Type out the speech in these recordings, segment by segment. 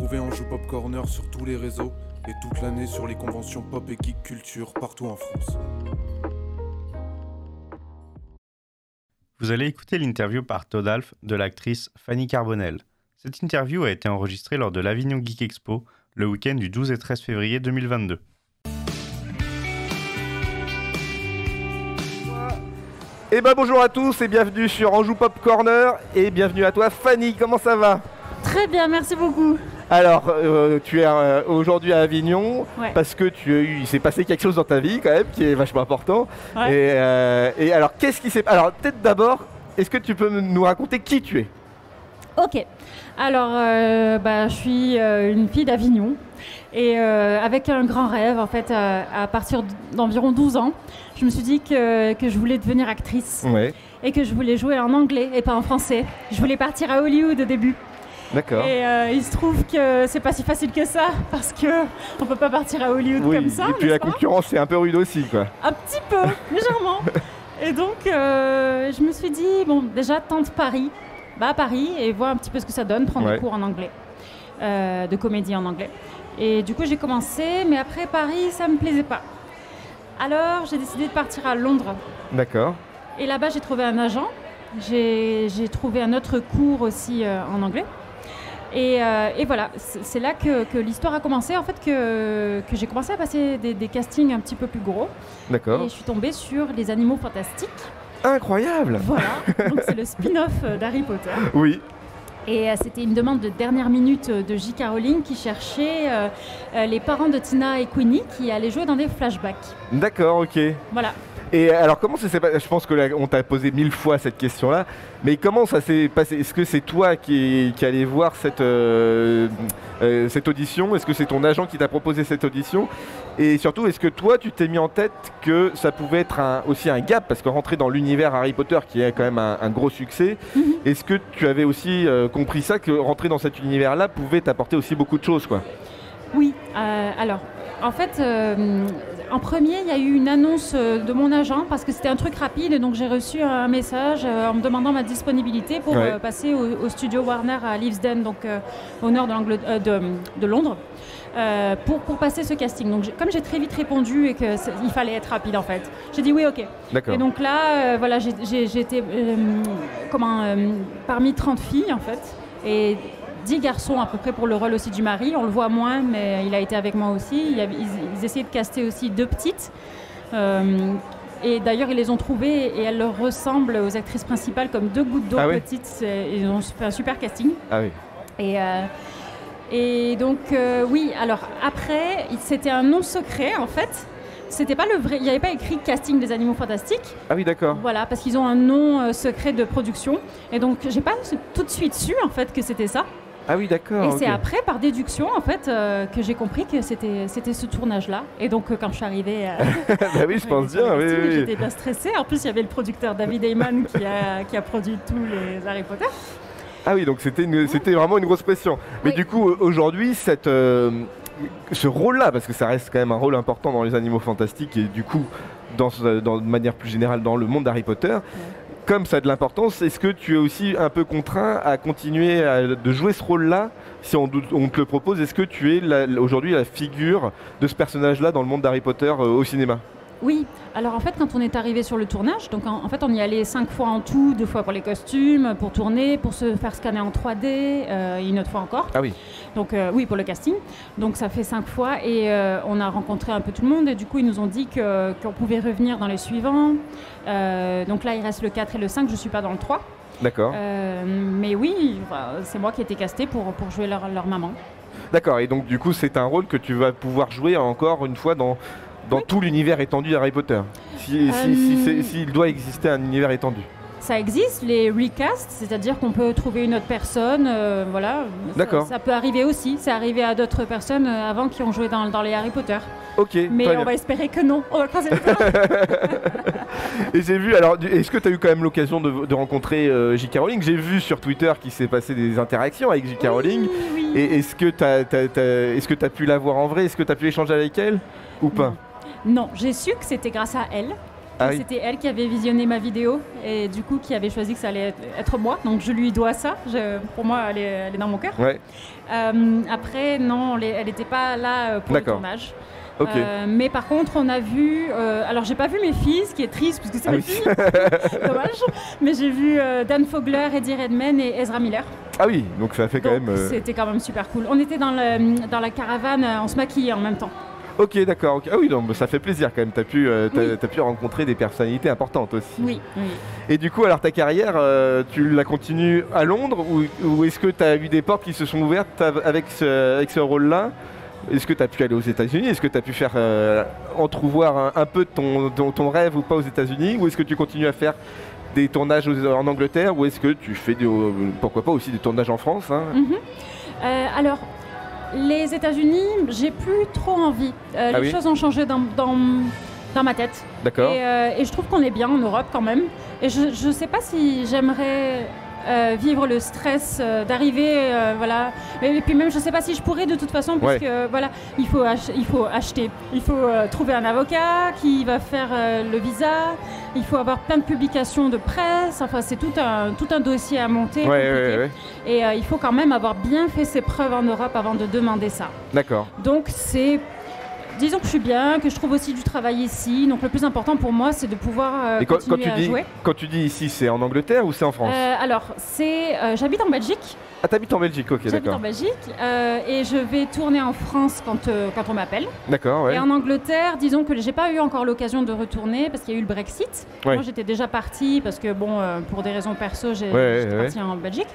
Retrouvez Anjou Pop Corner sur tous les réseaux et toute l'année sur les conventions pop et geek culture partout en France. Vous allez écouter l'interview par Todalf de l'actrice Fanny Carbonel. Cette interview a été enregistrée lors de l'Avignon Geek Expo le week-end du 12 et 13 février 2022. Eh ben bonjour à tous et bienvenue sur Anjou Pop Corner et bienvenue à toi Fanny, comment ça va? Très bien, merci beaucoup. Alors euh, tu es euh, aujourd'hui à Avignon Ouais. parce que tu as eu, il s'est passé quelque chose dans ta vie quand même qui est vachement important. Ouais. Et, euh, et alors qu'est-ce qui s'est Alors peut-être d'abord, est-ce que tu peux nous raconter qui tu es? Ok. Alors, bah, je suis une fille d'Avignon et avec un grand rêve, en fait, à partir d'environ 12 ans, je me suis dit que, que je voulais devenir actrice Ouais, et que je voulais jouer en anglais et pas en français. Je voulais partir à Hollywood au début. D'accord. Et euh, il se trouve que c'est pas si facile que ça parce que on peut pas partir à Hollywood Oui, comme ça. et puis la concurrence c'est un peu rude aussi quoi. Un petit peu, légèrement. Et donc, euh, je me suis dit, bon, déjà, tente Paris. Va à Paris et vois un petit peu ce que ça donne, prendre Ouais. des cours en anglais, euh, de comédie en anglais. Et du coup, j'ai commencé, mais après Paris, ça me plaisait pas. Alors, j'ai décidé de partir à Londres. D'accord. Et là-bas, j'ai trouvé un agent. J'ai j'ai trouvé un autre cours aussi en anglais. Et, euh, et voilà, c'est là que, que l'histoire a commencé, en fait, que, que j'ai commencé à passer des, des castings un petit peu plus gros. D'accord. Et je suis tombée sur Les Animaux Fantastiques. Incroyable. Voilà, donc c'est le spin-off euh, d'Harry Potter. Oui. Et euh, c'était une demande de dernière minute de J.K. Rowling qui cherchait euh, les parents de Tina et Queenie qui allaient jouer dans des flashbacks. D'accord, ok. Voilà. Et alors comment ça s'est passé Je pense que là, on t'a posé mille fois cette question-là, mais comment ça s'est passé? Est-ce que c'est toi qui, qui allais voir cette, euh, euh, cette audition? Est-ce que c'est ton agent qui t'a proposé cette audition? Et surtout, est-ce que toi, tu t'es mis en tête que ça pouvait être un- aussi un gap? Parce que rentrer dans l'univers Harry Potter, qui est quand même un, un gros succès, Mhm. est-ce que tu avais aussi euh, compris ça, que rentrer dans cet univers-là pouvait t'apporter aussi beaucoup de choses quoi? Oui, alors, en fait, euh, en premier, il y a eu une annonce euh, de mon agent parce que c'était un truc rapide, donc j'ai reçu un message euh, en me demandant ma disponibilité pour Ouais. passer au, au studio Warner à Leavesden, donc euh, au nord de, de, de Londres. euh, pour, pour passer ce casting. Donc, j'ai- comme j'ai très vite répondu et qu'il fallait être rapide en fait, j'ai dit oui, ok. D'accord. Et donc là, euh, voilà, j'ai- été euh, comment, parmi 30 filles en fait, et 10 garçons à peu près pour le rôle aussi du mari. On le voit moins, mais il a été avec moi aussi. Il y avait- ils, ils essayaient de caster aussi deux petites. Euh, et d'ailleurs, ils les ont trouvées et elles leur ressemblent aux actrices principales comme deux gouttes d'eau Ah petites. Ils ont fait un super casting. Ah oui. Et, euh, et donc, euh, oui, alors après, c'était un nom secret en fait. C'était pas le vrai, il n'y avait pas écrit casting des animaux fantastiques. Ah oui, d'accord. Voilà, parce qu'ils ont un nom euh, secret de production. Et donc, j'ai pas tout de suite su en fait que c'était ça. Ah oui, d'accord. et c'est après, par déduction, en fait, euh, que j'ai compris que c'était c'était ce tournage-là. Et donc, euh, quand je suis arrivée, euh, bah oui, je pense bien. Oui, oui. j'étais bien stressée. En plus, il y avait le producteur David Heyman qui a, qui a produit tous les Harry Potter. Ah oui, donc c'était c'était vraiment une grosse pression. Mais Oui. du coup, aujourd'hui, cette, euh, ce rôle-là, parce que ça reste quand même un rôle important dans les animaux fantastiques et du coup, dans, dans- de manière plus générale, dans le monde d'Harry Potter, comme ça a de l'importance, est-ce que tu es aussi un peu contraint à continuer de jouer ce rôle-là si on, te le propose? Est-ce que tu es aujourd'hui la figure de ce personnage-là dans le monde d'Harry Potter euh, au cinéma? Oui, alors en fait, quand on est arrivé sur le tournage, donc en, en fait, on y allait cinq fois en tout, deux fois pour les costumes, pour tourner, pour se faire scanner en 3D, euh, et une autre fois encore. Ah oui. Donc euh, oui, pour le casting. Donc ça fait cinq fois et euh, on a rencontré un peu tout le monde et du coup ils nous ont dit que- qu'on pouvait revenir dans les suivants. Donc là il reste le 4 et le 5, je suis pas dans le 3. D'accord. Mais oui, enfin, c'est moi qui ai été castée pour, pour jouer leur, leur maman. D'accord, et donc du coup c'est un rôle que tu vas pouvoir jouer encore une fois dans, dans tout l'univers étendu d'Harry Potter. Si, si- si Euh, s'il doit exister un univers étendu. Ça existe, les recasts, c'est-à-dire qu'on peut trouver une autre personne, euh, voilà. Ça- D'accord. Ça, peut arriver aussi, c'est arrivé à d'autres personnes euh, avant qui ont joué dans, dans les Harry Potter. Ok, Mais on bien. va espérer que non, on va croiser doigts. Et j'ai vu, alors est-ce que tu as eu quand même l'occasion de, de rencontrer euh, J.K. Rowling? J'ai vu sur Twitter qu'il s'est passé des interactions avec J.K. Rowling. Oui, oui. Et est-ce que tu as, est-ce que tu as pu la voir en vrai? Est-ce que tu as pu échanger avec elle? Ou pas? Non, j'ai su que c'était grâce à elle. Ah oui. C'était elle qui avait visionné ma vidéo et du coup qui avait choisi que ça allait être- moi. Donc je lui dois ça. Je- pour moi, elle est, elle est dans mon cœur. Ouais, Euh, après, non, elle n'était pas là euh, pour le tournage. Euh, mais par contre, on a vu. euh, alors, j'ai pas vu mes filles, ce qui est triste parce que c'est Ah mes oui. filles. Dommage. Mais j'ai vu euh, Dan Fogler, Eddie Redmayne et Ezra Miller. Ah oui, donc ça fait quand Donc, même. C'était quand même super cool. On était dans, le, dans la caravane, on se maquillait en même temps. Ok, d'accord. ok. Ah oui, donc ça fait plaisir quand même. T'as pu, euh, t'as- Oui. t'as pu rencontrer des personnalités importantes aussi. Oui, oui. Et du coup, alors ta carrière, euh, tu la continues à Londres ou, ou est-ce que tu as eu des portes qui se sont ouvertes av- avec ce, avec ce rôle-là? Est-ce que tu as pu aller aux États-Unis? Est-ce que tu as pu faire euh, entrevoir un, un peu de ton, ton, ton rêve ou pas aux États-Unis? Ou est-ce que tu continues à faire des tournages aux- en Angleterre? Ou est-ce que tu fais, euh, pourquoi pas aussi des tournages en France hein? Mhm. Euh, alors, les États-Unis, j'ai plus trop envie. Euh, Ah les oui choses ont changé dans, dans, dans ma tête. D'accord Et, euh, et je trouve qu'on est bien en Europe quand même. Et je ne sais pas si j'aimerais euh, vivre le stress euh, d'arriver, euh, voilà. Et, et puis même, je ne sais pas si je pourrais de toute façon, parce Ouais. que voilà, il faut, il faut acheter, il faut trouver un avocat qui va faire le visa, il faut avoir plein de publications de presse. Enfin, c'est tout un, tout un dossier à monter. Ouais, ouais, ouais. Et euh, il faut quand même avoir bien fait ses preuves en Europe avant de demander ça. D'accord. Donc c'est... Disons que je suis bien, que je trouve aussi du travail ici. Donc le plus important pour moi, c'est de pouvoir euh, Et quand, continuer quand tu à dis, jouer. quand tu dis ici, c'est en Angleterre ou c'est en France? Euh, alors, c'est, euh, j'habite en Belgique. Ah, t'habites en Belgique, ok, j'habite en d'accord. Belgique euh, et je vais tourner en France quand, euh, quand on m'appelle. D'accord, ouais. Et en Angleterre, disons que j'ai pas eu encore l'occasion de retourner parce qu'il y a eu le Brexit. Ouais. Moi, j'étais déjà partie parce que bon, euh, pour des raisons perso, j'ai, Ouais, j'étais ouais, partie en Belgique.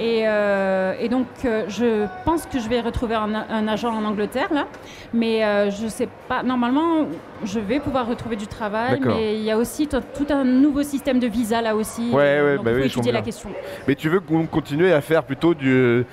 Et, euh, et donc, euh, je pense que je vais retrouver un, un agent en Angleterre là, mais euh, je sais pas. Normalement, je vais pouvoir retrouver du travail, D'accord. mais il y a aussi t- tout un nouveau système de visa là aussi. Ouais, ouais, donc bah il faut oui, je étudier la question. Mais tu veux qu'on continue à faire plutôt du,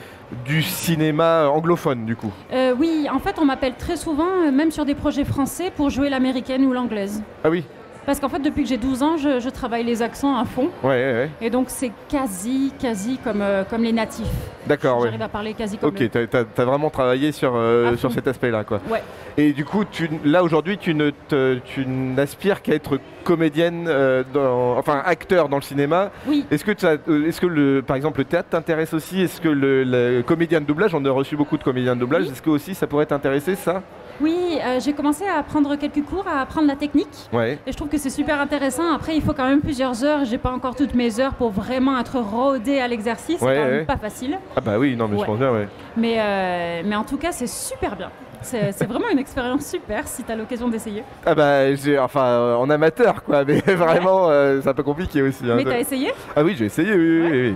du cinéma anglophone, du coup Euh, oui, en fait, on m'appelle très souvent, euh, même sur des projets français, pour jouer l'américaine ou l'anglaise. Ah oui Parce qu'en fait, depuis que j'ai 12 ans, je, je travaille les accents à fond. Ouais, ouais, ouais. Et donc, c'est quasi, quasi comme, euh, comme les natifs. D'accord, ouais. J'arrive à parler quasi comme. Ok, t'as- t'as t'as vraiment travaillé sur, euh, sur cet aspect-là, quoi. Ouais. Et du coup, tu, là aujourd'hui, tu tu n'aspires qu'à être comédienne, euh, dans- enfin acteur dans le cinéma. Oui, Est-ce que, est-ce que le, par exemple, le théâtre t'intéresse aussi? Est-ce que le, le comédien de doublage, on a reçu beaucoup de comédiens de doublage, Oui. est-ce que aussi ça pourrait t'intéresser, ça? Oui euh, j'ai commencé à apprendre quelques cours, à apprendre la technique. Ouais. Et je trouve que c'est super intéressant. Après, il faut quand même plusieurs heures. J'ai pas encore toutes mes heures pour vraiment être rodée à l'exercice. Ouais, c'est quand même ouais. pas facile. Ah bah oui, non, mais je pense bien, ouais. Mais, euh, mais en tout cas, c'est super bien. C'est c'est vraiment une expérience super si tu as l'occasion d'essayer. Ah bah, j'ai, enfin, euh, en amateur, quoi, mais vraiment, c'est un peu compliqué aussi. hein. Mais t'as essayé? Ah oui, j'ai essayé, oui, oui, oui.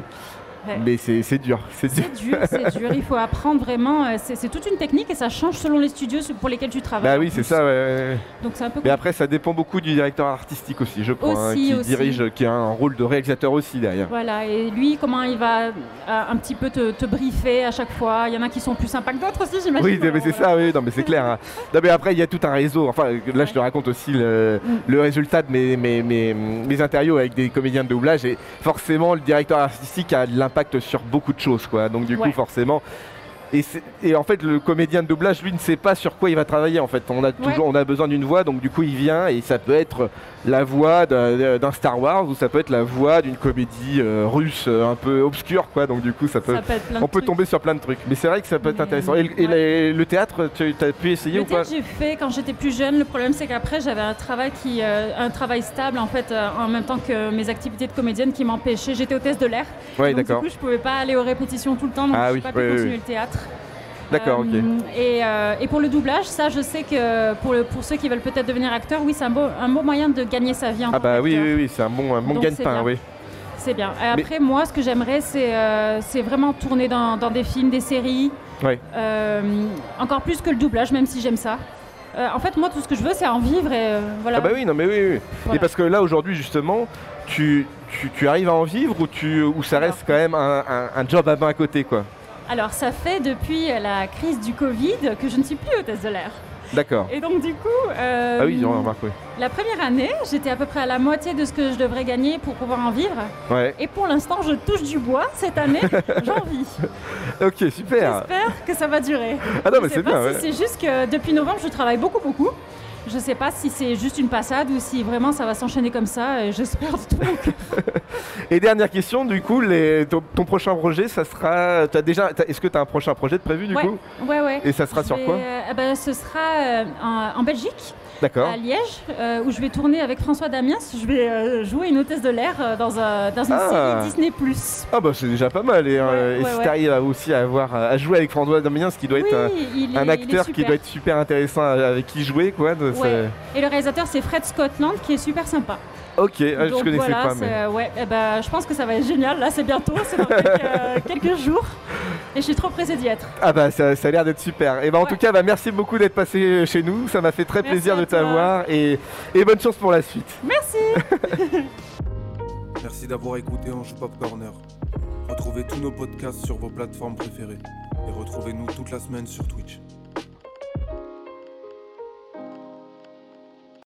Ouais. Mais c'est dur, c'est dur. C'est dur, c'est dur. Il faut apprendre vraiment. euh, C'est toute une technique et ça change selon les studios pour lesquels tu travailles. Bah oui, c'est ça, ouais. Donc c'est un peu Mais après, ça dépend beaucoup du directeur artistique aussi, je crois, hein, Aussi, qui aussi. dirige, qui a un rôle de réalisateur aussi derrière. Voilà, et lui, comment il va euh, un petit peu te, te briefer à chaque fois? Il y en a qui sont plus sympas que d'autres aussi, j'imagine. Oui, mais c'est ça, oui, non, mais c'est clair. hein. Non, mais après, il y a tout un réseau. Enfin, là, je te raconte aussi le, Mm. le résultat de mes, mes, mes, mes interviews avec des comédiens de doublage. Et forcément, le directeur artistique a de l'impact sur beaucoup de choses, quoi. Donc, du coup, forcément. Et, en fait, le comédien de doublage, lui, ne sait pas sur quoi il va travailler. En fait, on a toujours, on a besoin d'une voix, donc du coup, il vient et ça peut être la voix d'un Star Wars ou ça peut être la voix d'une comédie euh, russe euh, un peu obscure, quoi. Donc du coup, ça peut, Ça peut être plein de on peut trucs. tomber sur plein de trucs. Mais c'est vrai que ça peut être intéressant. Et, ouais. le théâtre, tu as pu essayer Le ou pas j'ai fait quand j'étais plus jeune. Le problème, c'est qu'après, j'avais un travail qui, euh, un travail stable en fait, en même temps que mes activités de comédienne qui m'empêchaient. J'étais hôtesse de l'air. Oui, donc du d'accord. coup, je pouvais pas aller aux répétitions tout le temps, donc Ah je oui, pas pu continuer le théâtre. D'accord, ok. Euh, et, euh, et pour le doublage, ça, je sais que pour, le- pour ceux qui veulent peut-être devenir acteur, oui, c'est un beau, un beau moyen de gagner sa vie en Ah bah oui, oui, oui, c'est un bon, un bon gagne-pain, oui. C'est bien. Et après, moi, ce que j'aimerais, c'est euh, c'est vraiment tourner dans, dans des films, des séries. Euh, encore plus que le doublage, même si j'aime ça. Euh, en fait, moi, tout ce que je veux, c'est en vivre et voilà. Ah bah oui, non mais oui, oui. Et parce que là aujourd'hui justement, tu, tu, tu arrives à en vivre ou, tu, ou ça reste quand même un, un- un job à main à côté quoi? Alors, ça fait depuis la crise du Covid que je ne suis plus hôtesse de l'air. D'accord. Et donc, du coup, euh, Ah oui, on remarque, oui. la première année, j'étais à peu près à la moitié de ce que je devrais gagner pour pouvoir en vivre. Ouais. Et pour l'instant, je touche du bois. Cette année, j'en vis. Ok, super. J'espère que ça va durer. Ah non Je mais c'est bien. si ouais. C'est juste que depuis novembre, je travaille beaucoup, beaucoup. Je sais pas si c'est juste une passade ou si vraiment ça va s'enchaîner comme ça. J'espère de tout mon cœur. Et dernière question, du coup, les- ton, ton prochain projet, ça sera. As déjà, est-ce que tu as un prochain projet de prévu du Ouais. coup? Ouais, ouais. Et ça sera Je sur vais, quoi euh, eh ben, Ce sera euh, en, en Belgique. À Liège, euh, où je vais tourner avec François Damiens. Je vais euh, jouer une hôtesse de l'air euh, dans, un- dans une Ah. série Disney+. Ah bah c'est déjà pas mal. Et, Ouais, et ouais, si ouais. t'arrives à aussi à, avoir, à jouer avec François Damiens, qui doit Oui, être un, est, acteur qui doit être super intéressant avec qui jouer quoi. Ouais. Et le réalisateur, c'est Fred Scotland, qui est super sympa. Ok, ah, je Donc connaissais voilà, pas. c'est- Mais... ouais, eh ben, je pense que ça va être génial. Là, c'est bientôt, c'est dans quelques, euh, quelques jours. Et je suis trop pressée d'y être. Ah bah ça, ça a l'air d'être super. Et bah en Ouais. tout cas, bah, merci beaucoup d'être passé chez nous. Ça m'a fait très Merci plaisir de t'avoir et, et bonne chance pour la suite. Merci Merci d'avoir écouté Ange Pop Corner. Retrouvez tous nos podcasts sur vos plateformes préférées. Et retrouvez-nous toute la semaine sur Twitch.